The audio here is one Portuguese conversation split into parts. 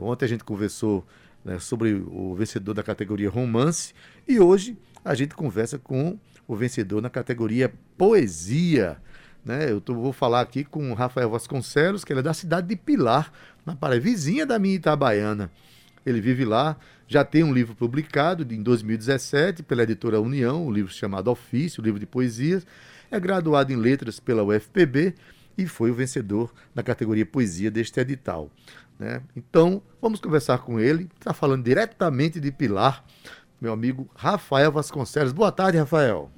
ontem a gente conversou né, sobre o vencedor da categoria romance e hoje a gente conversa com o vencedor na categoria poesia. Né? Eu tô, vou falar aqui com o Rafael Vasconcelos, que ele é da cidade de Pilar, na Paraíba, vizinha da minha Itabaiana. Ele vive lá, já tem um livro publicado em 2017 pela editora União, um livro chamado Ofício, um livro de poesias. É graduado em letras pela UFPB e foi o vencedor na categoria poesia deste edital. Né? Então, vamos conversar com ele. Está falando diretamente de Pilar, meu amigo Rafael Vasconcelos. Boa tarde, Rafael.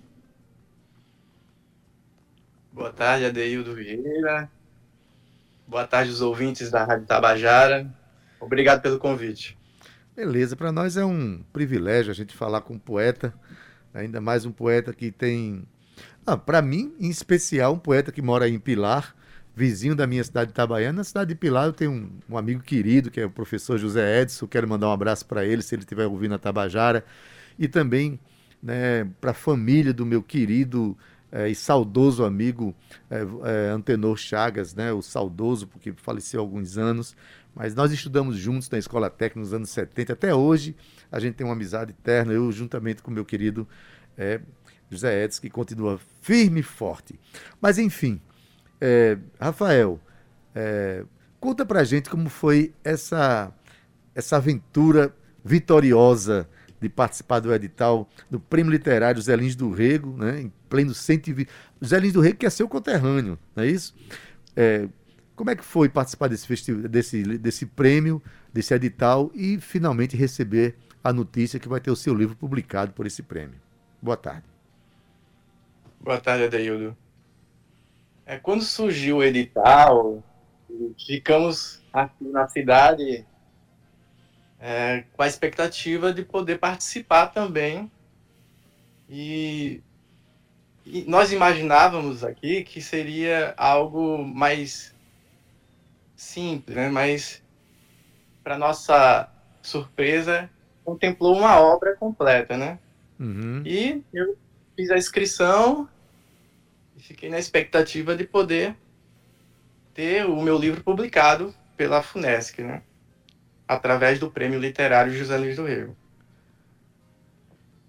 Boa tarde, Adeildo Vieira. Boa tarde, os ouvintes da Rádio Tabajara. Obrigado pelo convite. Beleza, para nós é um privilégio a gente falar com um poeta, ainda mais um poeta que tem. Ah, para mim, em especial, um poeta que mora em Pilar, vizinho da minha cidade de Itabaiana. Na cidade de Pilar eu tenho um, um amigo querido, que é o professor José Edson. Quero mandar um abraço para ele, se ele estiver ouvindo a Tabajara. E também né, para a família do meu querido é, e saudoso amigo é, é, Antenor Chagas, né, o saudoso, porque faleceu há alguns anos, mas nós estudamos juntos na Escola Técnica nos anos 70, até hoje a gente tem uma amizade eterna, eu juntamente com meu querido José Edson, que continua firme e forte. Mas enfim, é, Rafael, é, conta pra gente como foi essa, essa aventura vitoriosa de participar do edital do Prêmio Literário Zé Lins do Rego, né, em pleno 120. Zé Lins do Rego que é seu conterrâneo, não é isso? É, como é que foi participar desse, festival, desse, desse prêmio, desse edital e finalmente receber a notícia que vai ter o seu livro publicado por esse prêmio? Boa tarde. Boa tarde, Adeildo. É, quando surgiu o edital, ficamos aqui na cidade é, com a expectativa de poder participar também. E, e nós imaginávamos aqui que seria algo mais simples, né? mas, para nossa surpresa, contemplou uma obra completa. Né? Uhum. E eu fiz a inscrição fiquei na expectativa de poder ter o meu livro publicado pela FUNESC. Né? através do Prêmio Literário José Luiz do Rego.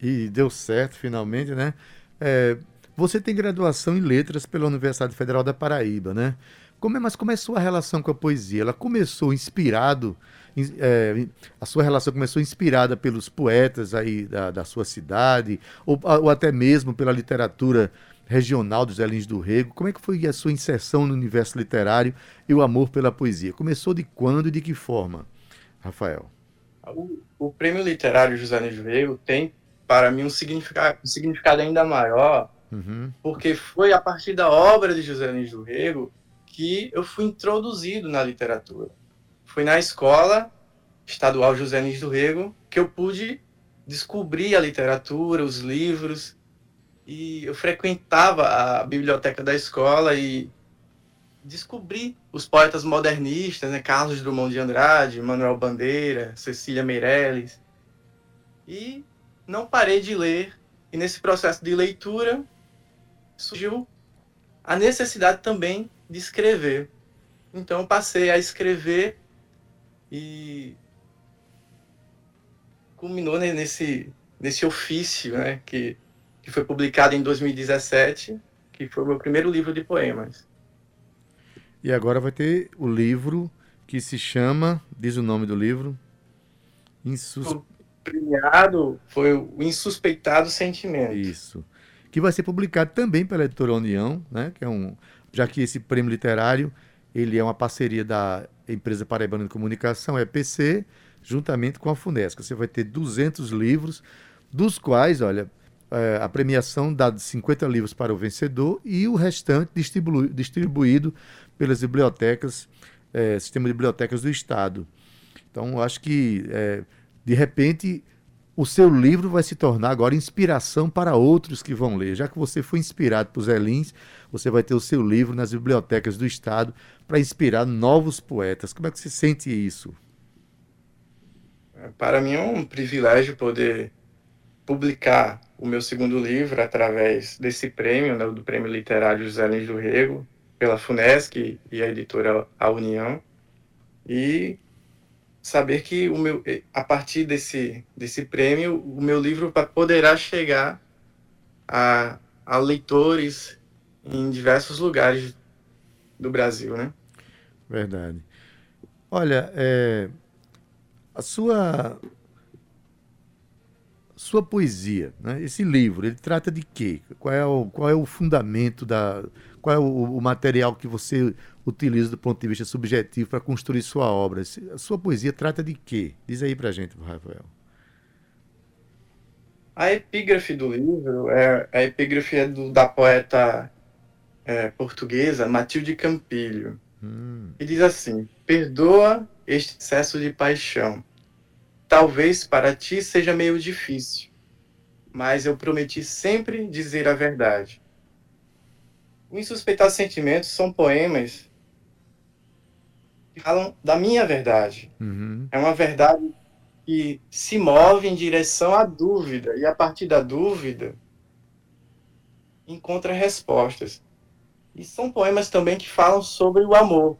E deu certo, finalmente, né? É, você tem graduação em letras pela Universidade Federal da Paraíba, né? Como é, mas como é a sua relação com a poesia? Ela começou inspirado, é, a sua relação começou inspirada pelos poetas aí da, da sua cidade, ou, ou, até mesmo pela literatura regional dos Elins do Rego. Como é que foi a sua inserção no universo literário e o amor pela poesia? Começou de quando e de que forma? Rafael? O, o Prêmio Literário José Luiz Rego tem, para mim, um significado, um significado ainda maior, uhum. porque foi a partir da obra de José Luiz do Rego que eu fui introduzido na literatura. Foi na escola estadual José Luiz do Rego que eu pude descobrir a literatura, os livros, e eu frequentava a biblioteca da escola e descobri os poetas modernistas, né? Carlos Drummond de Andrade, Manuel Bandeira, Cecília Meirelles. E não parei de ler. E nesse processo de leitura surgiu a necessidade também de escrever. Então passei a escrever e culminou nesse, nesse ofício né, que, que foi publicado em 2017, que foi o meu primeiro livro de poemas. E agora vai ter o livro que se chama, diz o nome do livro, Insus... O premiado foi o Insuspeitado Sentimento. Isso. Que vai ser publicado também pela Editora União, né? Que é um, já que esse prêmio literário ele é uma parceria da empresa Paraibana de Comunicação, EPC, juntamente com a Funesco. Você vai ter 200 livros, dos quais, olha, é, a premiação dá 50 livros para o vencedor e o restante distribu distribuído pelas bibliotecas, é, sistema de bibliotecas do Estado. Então, acho que, é, de repente, o seu livro vai se tornar agora inspiração para outros que vão ler. Já que você foi inspirado por Zé Lins, você vai ter o seu livro nas bibliotecas do Estado para inspirar novos poetas. Como é que você sente isso? Para mim é um privilégio poder publicar o meu segundo livro através desse prêmio, né, do Prêmio Literário José Lins do Rego, pela FUNESC e a editora A União. E saber que o meu, a partir desse, desse prêmio, o meu livro poderá chegar a, a leitores em diversos lugares do Brasil, né? Verdade. Olha, é, a sua sua poesia, né? esse livro, ele trata de quê? Qual é o, qual é o fundamento da. Qual é o, o material que você utiliza do ponto de vista subjetivo para construir sua obra? A sua poesia trata de quê? Diz aí pra gente, Rafael. A epígrafe do livro é a epígrafe é do, da poeta é, portuguesa Matilde Campilho. Hum. E diz assim: Perdoa este excesso de paixão. Talvez para ti seja meio difícil, mas eu prometi sempre dizer a verdade. O Insuspeitados Sentimentos são poemas que falam da minha verdade. Uhum. É uma verdade que se move em direção à dúvida, e a partir da dúvida encontra respostas. E são poemas também que falam sobre o amor.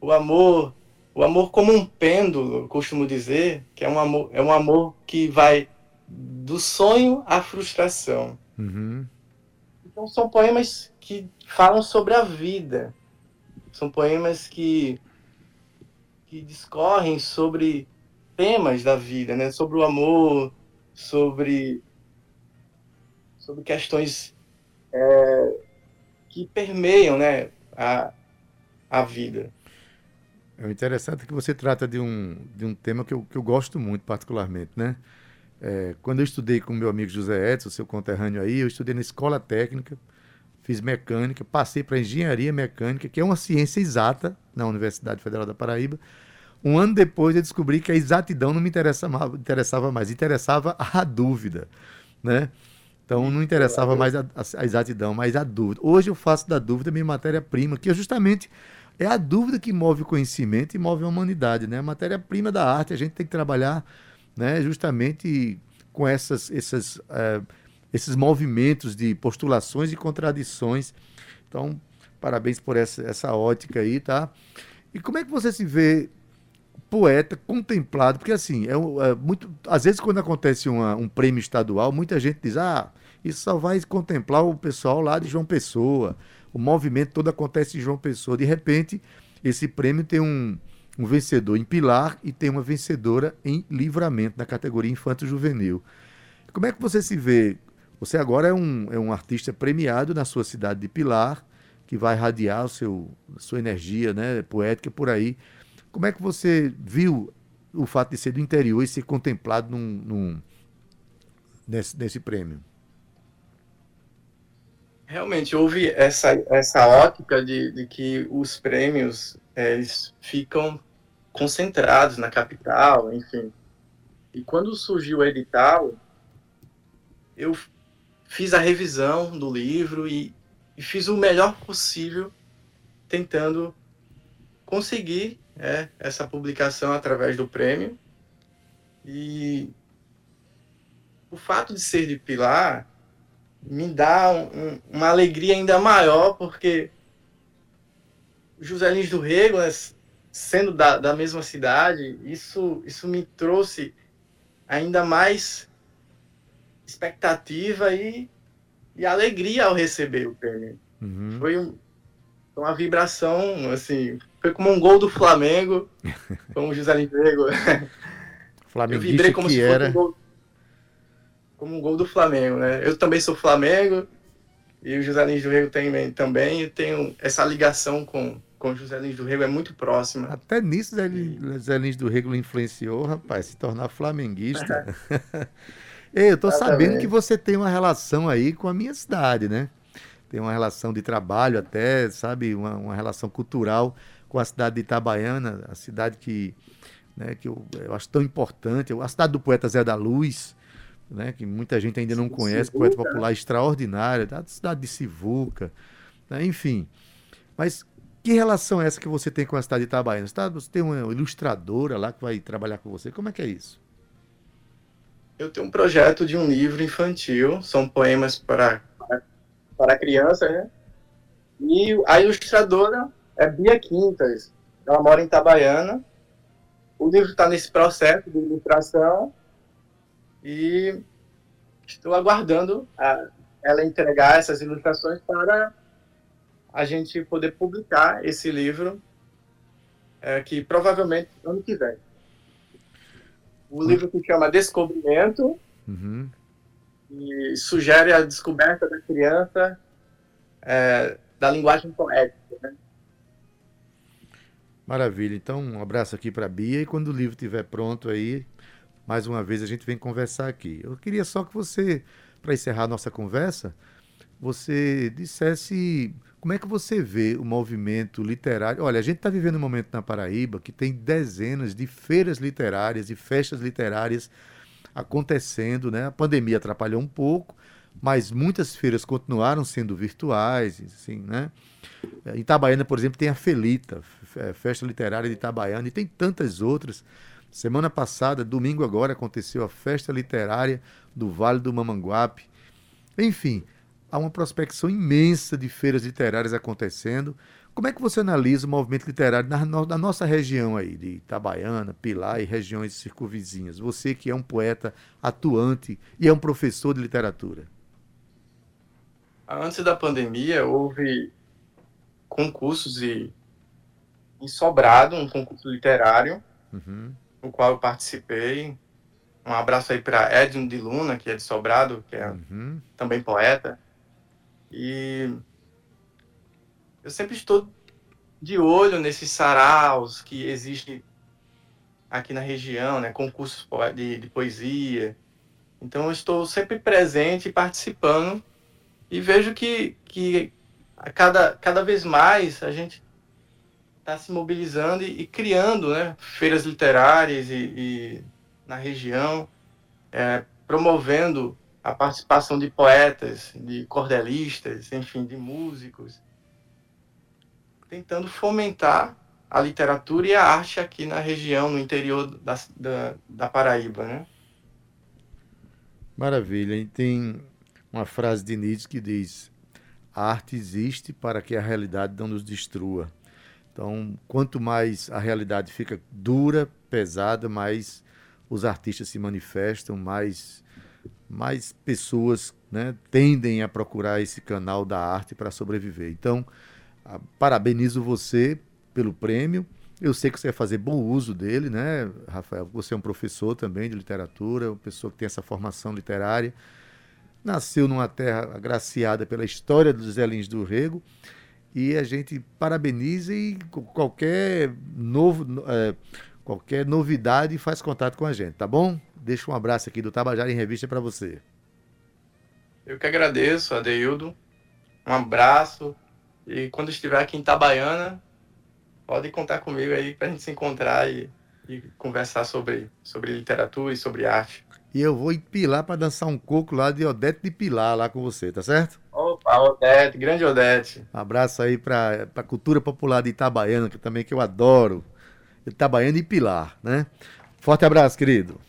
O amor, o amor como um pêndulo, costumo dizer, que é um amor, é um amor que vai do sonho à frustração. Uhum. Então são poemas que falam sobre a vida. São poemas que que discorrem sobre temas da vida, né? Sobre o amor, sobre sobre questões é, que permeiam né, a, a vida. É interessante que você trata de um, de um tema que eu, que eu gosto muito, particularmente, né? É, quando eu estudei com meu amigo José Edson, seu conterrâneo aí, eu estudei na escola técnica, fiz mecânica, passei para engenharia mecânica, que é uma ciência exata na Universidade Federal da Paraíba. Um ano depois eu descobri que a exatidão não me interessava, interessava mais, interessava a dúvida, né? Então não interessava mais a, a, a, exatidão, mas a dúvida. Hoje eu faço da dúvida minha matéria-prima, que é justamente é a dúvida que move o conhecimento e move a humanidade, né? A matéria-prima da arte, a gente tem que trabalhar, né? Justamente com essas, essas, é, esses movimentos de postulações e contradições. Então, parabéns por essa, essa ótica aí, tá? E como é que você se vê poeta contemplado, porque assim, é, é, muito, às vezes quando acontece uma, um prêmio estadual, muita gente diz, ah, isso só vai contemplar o pessoal lá de João Pessoa, o movimento todo acontece em João Pessoa. De repente, esse prêmio tem um, um vencedor em Pilar e tem uma vencedora em Livramento, na categoria Infanto-Juvenil. Como é que você se vê? Você agora é um, é um artista premiado na sua cidade de Pilar, que vai radiar o seu, sua energia né, poética por aí. Como é que você viu o fato de ser do interior e ser contemplado num, num nesse, nesse prêmio? Realmente houve essa, essa ótica de, de que os prêmios eles ficam concentrados na capital, enfim. E quando surgiu o edital, eu fiz a revisão do livro e, e fiz o melhor possível tentando conseguir é, essa publicação através do prêmio. E o fato de ser de Pilar me dá um, uma alegria ainda maior, porque José Lins do Rego, né, sendo da, da mesma cidade, isso, isso me trouxe ainda mais expectativa e, e alegria ao receber o prêmio. Uhum. Foi um, uma vibração, assim, foi como um gol do Flamengo, como o José Limbrego. Eu vibrei como se era... fosse um gol, como um gol do Flamengo, né? Eu também sou Flamengo e o José Lins do Rego tem, também. Eu tenho essa ligação com, com o José Lins do Rego, é muito próxima. Até nisso José, José Lins do Rego influenciou, rapaz, se tornar flamenguista. Ei, eu tô sabendo que você tem uma relação aí com a minha cidade, né? Tem uma relação de trabalho até, sabe? Uma, uma relação cultural com a cidade de Itabaiana, a cidade que, né, que eu, eu acho tão importante, a cidade do poeta Zé da Luz, né, que muita gente ainda não conhece, poeta popular extraordinário, a cidade de Sivuca, né, enfim. Mas que relação é essa que você tem com a cidade de Itabaiana? Você tem uma ilustradora lá que vai trabalhar com você? Como é que é isso? Eu tenho um projeto de um livro infantil, são poemas para, para criança, né? E a ilustradora é Bia Quintas. Ela mora em Itabaiana o livro está nesse processo de ilustração e estou aguardando a, ela entregar essas ilustrações para a gente poder publicar esse livro, é, que provavelmente ano que vem. O livro se chama Descobrimento uhum. e sugere a descoberta da criança é, da linguagem poética. Né? Maravilha. Então, um abraço aqui para a Bia e quando o livro estiver pronto aí, mais uma vez a gente vem conversar aqui. Eu queria só que você, para encerrar a nossa conversa, você dissesse como é que você vê o movimento literário. Olha, a gente está vivendo um momento na Paraíba que tem dezenas de feiras literárias e festas literárias acontecendo, né? A pandemia atrapalhou um pouco, mas muitas feiras continuaram sendo virtuais, assim, né? Em Itabaiana, por exemplo, tem a Felita, Festa Literária de Itabaiana, e tem tantas outras. Semana passada, domingo agora, aconteceu a Festa Literária do Vale do Mamanguape. Enfim, há uma prospecção imensa de feiras literárias acontecendo. Como é que você analisa o movimento literário na, na nossa região aí, de Itabaiana, Pilar e regiões circunvizinhas? Você que é um poeta atuante e é um professor de literatura. Antes da pandemia, houve concursos e em Sobrado, um concurso literário, uhum. No qual eu participei. Um abraço aí para Edson de Luna, que é de Sobrado, que é uhum. também poeta. E eu sempre estou de olho nesses saraus que existem aqui na região, né? concursos de, de poesia. Então eu estou sempre presente, participando e vejo que, que a cada, cada vez mais a gente está se mobilizando e, e, criando né, feiras literárias e, e na região, é, promovendo a participação de poetas, de cordelistas, enfim, de músicos, tentando fomentar a literatura e a arte aqui na região, no interior da, da, da Paraíba, né? Maravilha. E tem uma frase de Nietzsche que diz: a arte existe para que a realidade não nos destrua. Então, quanto mais a realidade fica dura, pesada, mais os artistas se manifestam, mais, mais pessoas né, tendem a procurar esse canal da arte para sobreviver. Então, parabenizo você pelo prêmio. Eu sei que você vai fazer bom uso dele, né, Rafael? Você é um professor também de literatura, uma pessoa que tem essa formação literária nasceu numa terra agraciada pela história dos Zé Lins do Rego e a gente parabeniza e qualquer novo é, qualquer novidade faz contato com a gente, tá bom? Deixa um abraço aqui do Tabajara em Revista para você. Eu que agradeço, Adeildo. Um abraço e quando estiver aqui em Itabaiana, pode contar comigo aí para a gente se encontrar e, e conversar sobre, sobre literatura e sobre arte. E eu vou em Pilar para dançar um coco lá de Odete de Pilar lá com você, tá certo? Opa, Odete, grande Odete. Um abraço aí para a cultura popular de Itabaiana, que também que eu adoro. Itabaiana e Pilar, né? Forte abraço, querido.